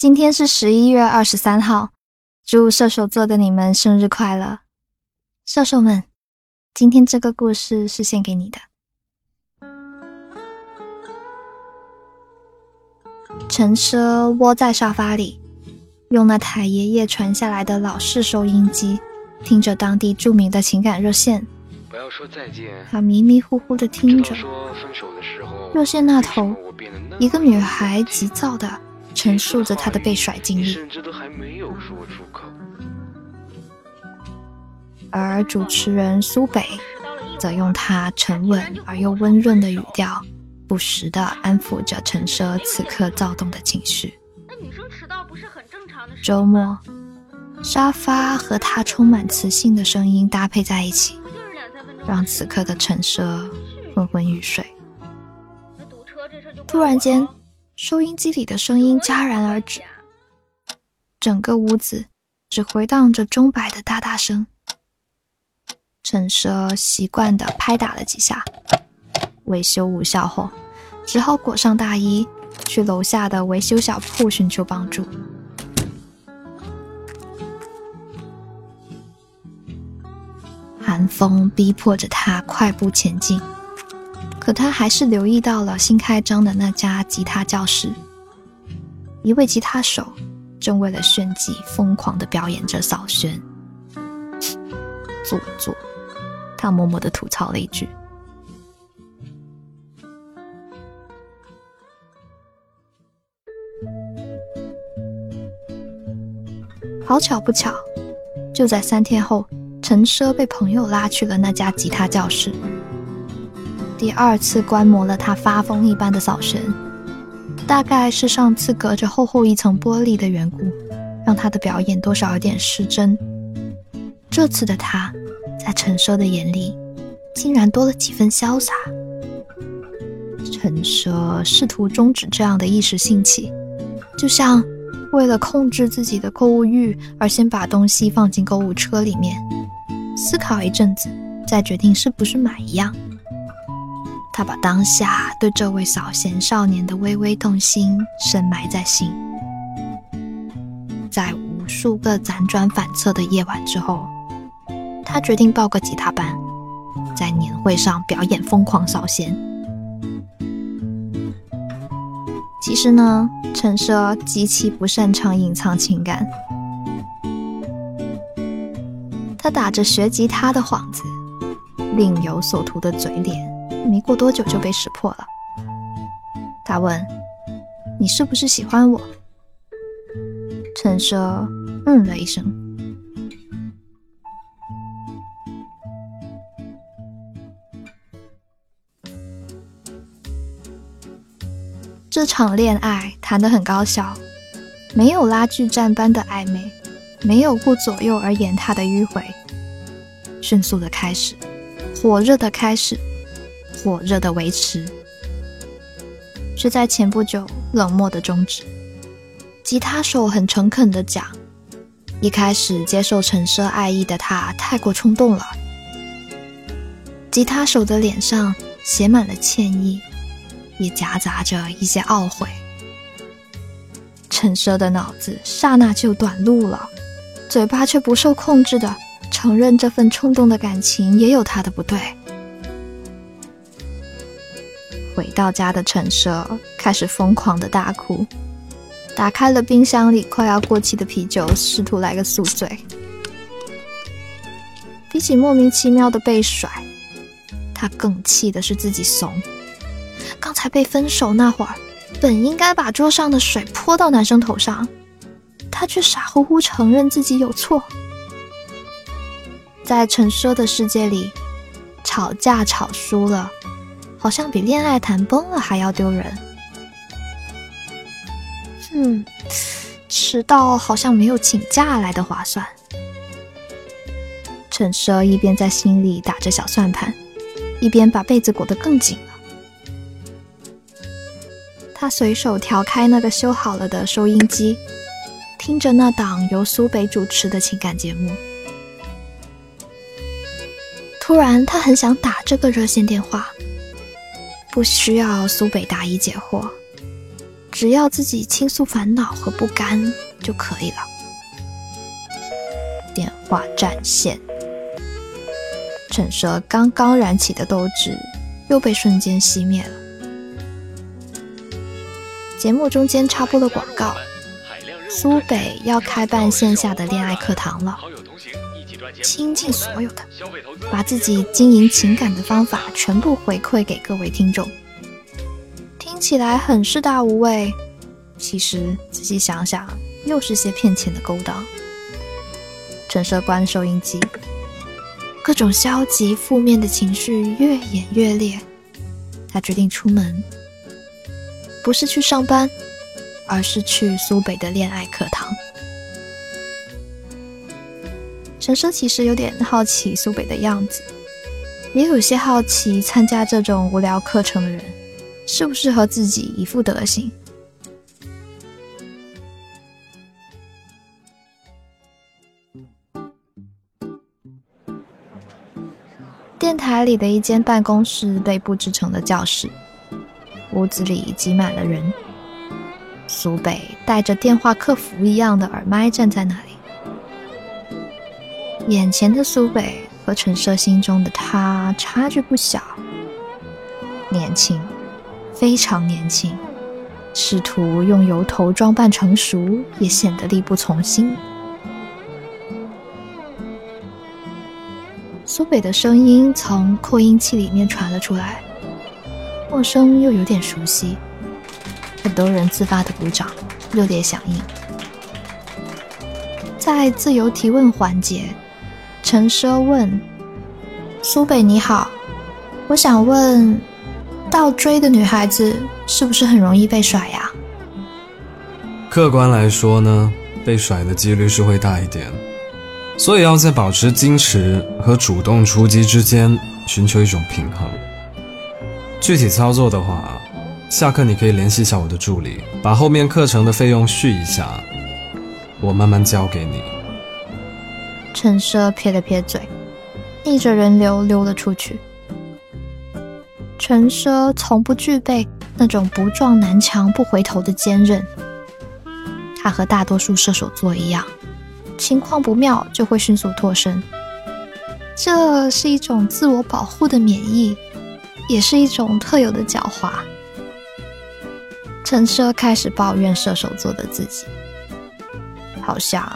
今天是十一月二十三号，祝射手座的你们生日快乐！射手们，今天这个故事是献给你的。陈奢窝在沙发里，用那台爷爷传下来的老式收音机，听着当地著名的情感热线。不要说再见。他迷迷糊糊的听着，热线那头，一个女孩急躁的。陈述着他的被甩经历，甚至都还没有说出口而主持人苏北则用他沉稳而又温润的语调，不时地安抚着陈奢此刻躁动的情绪。周末，沙发和他充满磁性的声音搭配在一起，让此刻的陈奢昏昏欲睡。突然间。收音机里的声音戛然而止，整个屋子只回荡着钟摆的哒哒声。陈奢习惯地拍打了几下，维修无效后，只好裹上大衣去楼下的维修小铺寻求帮助。寒风逼迫着他快步前进。可他还是留意到了新开张的那家吉他教室，一位吉他手正为了炫技疯狂地表演着扫弦。做作，他默默地吐槽了一句。好巧不巧，就在三天后，陈奢被朋友拉去了那家吉他教室。第二次观摩了他发疯一般的扫弦，大概是上次隔着厚厚一层玻璃的缘故，让他的表演多少有点失真。这次的他，在陈奢的眼里，竟然多了几分潇洒。陈奢试图终止这样的一时兴起，就像为了控制自己的购物欲而先把东西放进购物车里面，思考一阵子，再决定是不是买一样。他把当下对这位扫弦少年的微微动心深埋在心，在无数个辗转反侧的夜晚之后，他决定报个吉他班，在年会上表演疯狂扫弦。其实呢，陈设极其不擅长隐藏情感，他打着学吉他的幌子，另有所图的嘴脸。没过多久就被识破了。他问：“你是不是喜欢我？”陈奢嗯了一声。这场恋爱谈得很高效，没有拉锯战般的暧昧，没有顾左右而言他的迂回，迅速的开始，火热的开始。火热的维持，却在前不久冷漠的终止。吉他手很诚恳的讲：“一开始接受陈奢爱意的他太过冲动了。”吉他手的脸上写满了歉意，也夹杂着一些懊悔。陈奢的脑子刹那就短路了，嘴巴却不受控制的承认这份冲动的感情也有他的不对。回到家的陈奢开始疯狂的大哭，打开了冰箱里快要过期的啤酒，试图来个宿醉。比起莫名其妙的被甩，他更气的是自己怂。刚才被分手那会儿，本应该把桌上的水泼到男生头上，他却傻乎乎承认自己有错。在陈奢的世界里，吵架吵输了。好像比恋爱谈崩了还要丢人。嗯，迟到好像没有请假来的划算。陈奢一边在心里打着小算盘，一边把被子裹得更紧了。他随手调开那个修好了的收音机，听着那档由苏北主持的情感节目。突然，他很想打这个热线电话。不需要苏北答疑解惑，只要自己倾诉烦恼和不甘就可以了。电话占线，陈蛇刚刚燃起的斗志又被瞬间熄灭了。节目中间插播了广告，苏北要开办线下的恋爱课堂了。倾尽所有的，把自己经营情感的方法全部回馈给各位听众。听起来很是大无畏，其实仔细想想，又是些骗钱的勾当。陈设关收音机，各种消极负面的情绪越演越烈。他决定出门，不是去上班，而是去苏北的恋爱课堂。陈奢其实有点好奇苏北的样子，也有些好奇参加这种无聊课程的人适不适合自己一副德行。电台里的一间办公室被布置成了教室，屋子里挤满了人。苏北戴着电话客服一样的耳麦站在那里。眼前的苏北和陈设心中的他差距不小，年轻，非常年轻，试图用油头装扮成熟，也显得力不从心。苏北的声音从扩音器里面传了出来，陌生又有点熟悉，很多人自发的鼓掌，热烈响应。在自由提问环节。陈奢问：“苏北你好，我想问，倒追的女孩子是不是很容易被甩呀？”客观来说呢，被甩的几率是会大一点，所以要在保持矜持和主动出击之间寻求一种平衡。具体操作的话，下课你可以联系一下我的助理，把后面课程的费用续一下，我慢慢交给你。陈奢撇了撇嘴，逆着人流溜了出去。陈奢从不具备那种不撞南墙不回头的坚韧，他和大多数射手座一样，情况不妙就会迅速脱身。这是一种自我保护的免疫，也是一种特有的狡猾。陈奢开始抱怨射手座的自己，好像。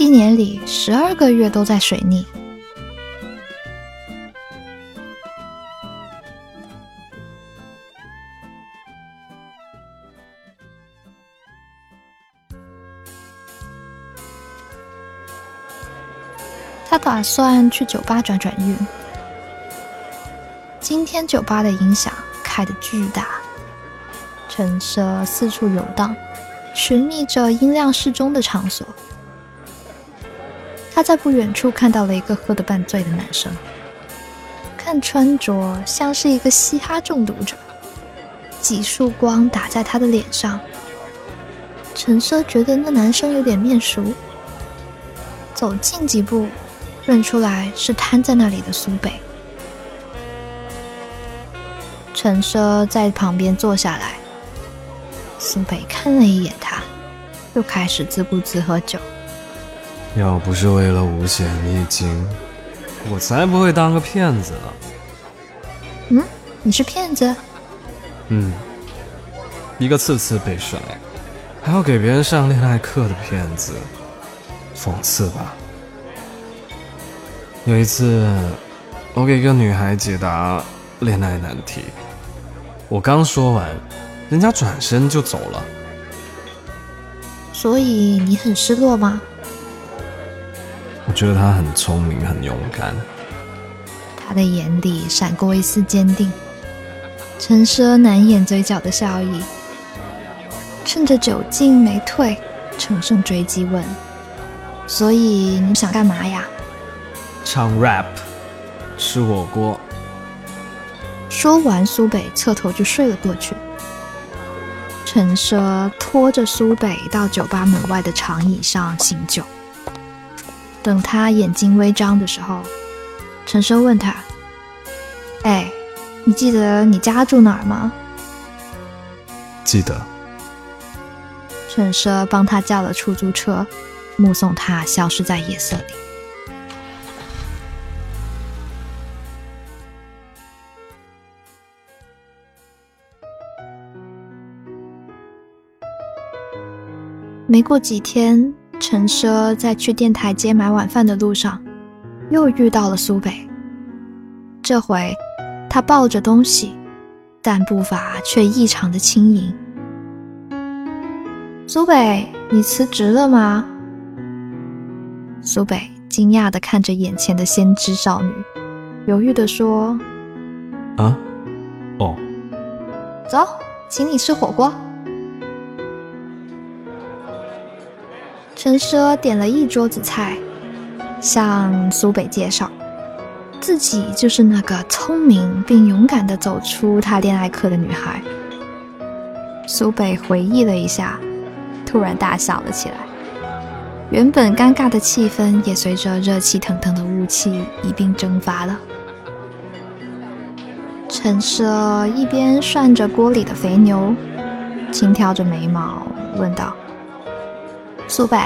一年里十二个月都在水逆。他打算去酒吧转转运。今天酒吧的音响开得巨大，陈设四处游荡，寻觅着音量适中的场所。他在不远处看到了一个喝得半醉的男生，看穿着像是一个嘻哈中毒者。几束光打在他的脸上，陈奢觉得那男生有点面熟。走近几步，认出来是瘫在那里的苏北。陈奢在旁边坐下来，苏北看了一眼他，又开始自顾自喝酒。要不是为了五险一金，我才不会当个骗子呢。嗯，你是骗子？嗯，一个次次被甩，还要给别人上恋爱课的骗子，讽刺吧。有一次，我给一个女孩解答恋爱难题，我刚说完，人家转身就走了。所以你很失落吗？我觉得他很聪明，很勇敢。他的眼里闪过一丝坚定。陈奢难掩嘴角的笑意，趁着酒劲没退，乘胜追击问：“所以你想干嘛呀？”唱 rap，吃火锅。说完，苏北侧头就睡了过去。陈奢拖着苏北到酒吧门外的长椅上醒酒。等他眼睛微张的时候，陈奢问他：“哎，你记得你家住哪儿吗？”记得。陈奢帮他叫了出租车，目送他消失在夜色里。没过几天，陈奢在去电台街买晚饭的路上，又遇到了苏北。这回，他抱着东西，但步伐却异常的轻盈。苏北，你辞职了吗？苏北惊讶的看着眼前的先知少女，犹豫的说：“啊，哦，走，请你吃火锅。”陈奢点了一桌子菜，向苏北介绍，自己就是那个聪明并勇敢的走出他恋爱课的女孩。苏北回忆了一下。突然大笑了起来，原本尴尬的气氛也随着热气腾腾的雾气一并蒸发了。陈奢一边涮着锅里的肥牛，轻挑着眉毛问道：“苏北，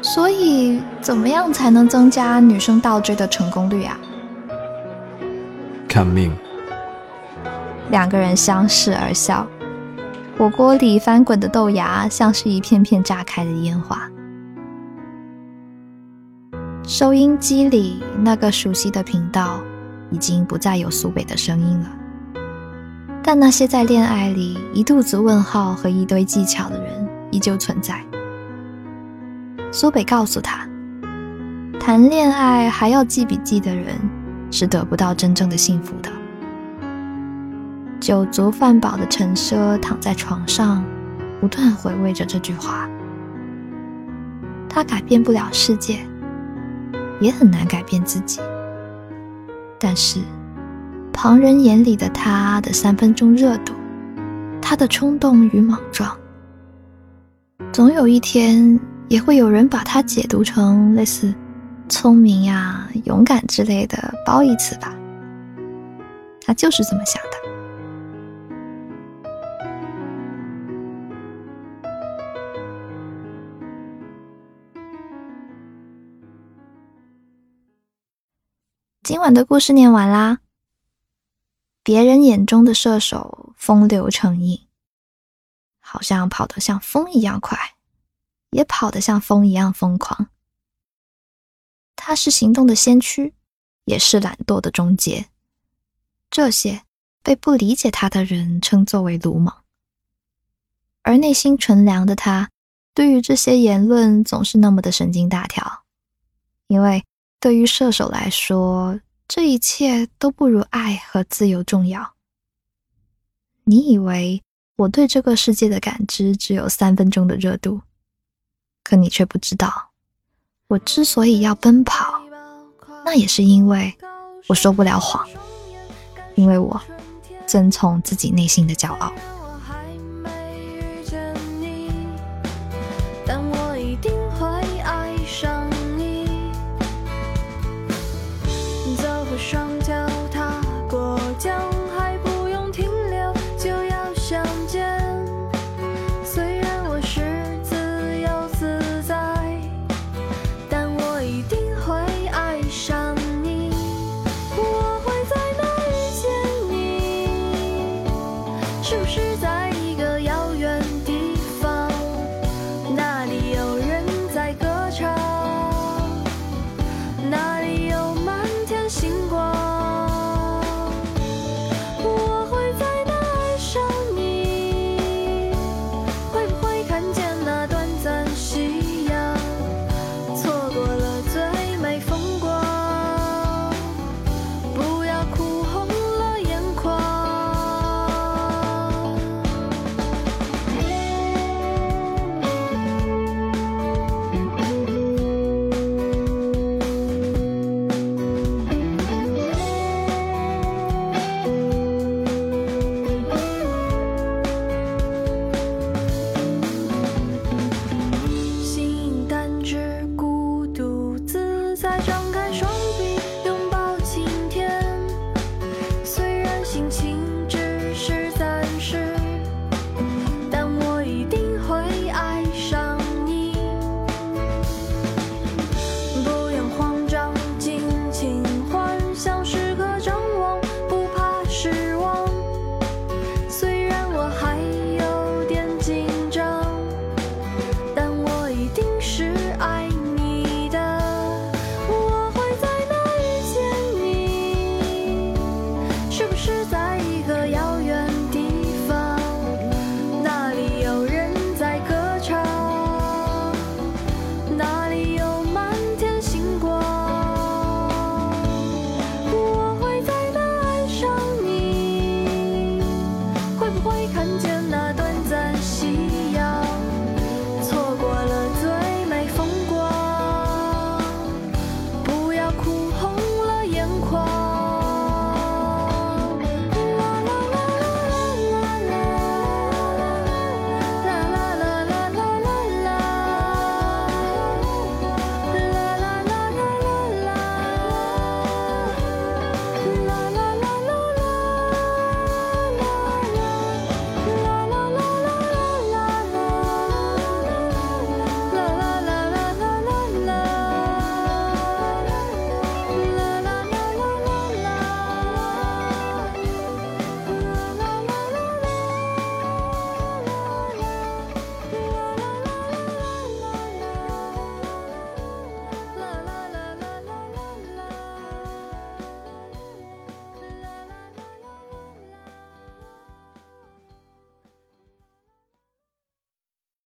所以怎么样才能增加女生倒追的成功率啊？”看命。两个人相视而笑。火锅里翻滚的豆芽像是一片片炸开的烟花。收音机里那个熟悉的频道已经不再有苏北的声音了，但那些在恋爱里一肚子问号和一堆技巧的人依旧存在。苏北告诉他，谈恋爱还要记笔记的人是得不到真正的幸福的。酒足饭饱的陈奢躺在床上，不断回味着这句话。他改变不了世界，也很难改变自己。但是，旁人眼里的他的三分钟热度，他的冲动与莽撞，总有一天也会有人把它解读成类似聪明呀、勇敢之类的褒义词吧。他就是这么想的。今晚的故事念完啦。别人眼中的射手风流成瘾，好像跑得像风一样快，也跑得像风一样疯狂。他是行动的先驱，也是懒惰的终结。这些被不理解他的人称作为鲁莽，而内心纯良的他，对于这些言论总是那么的神经大条，因为。对于射手来说，这一切都不如爱和自由重要。你以为我对这个世界的感知只有三分钟的热度，可你却不知道，我之所以要奔跑，那也是因为我说不了谎，因为我遵从自己内心的骄傲。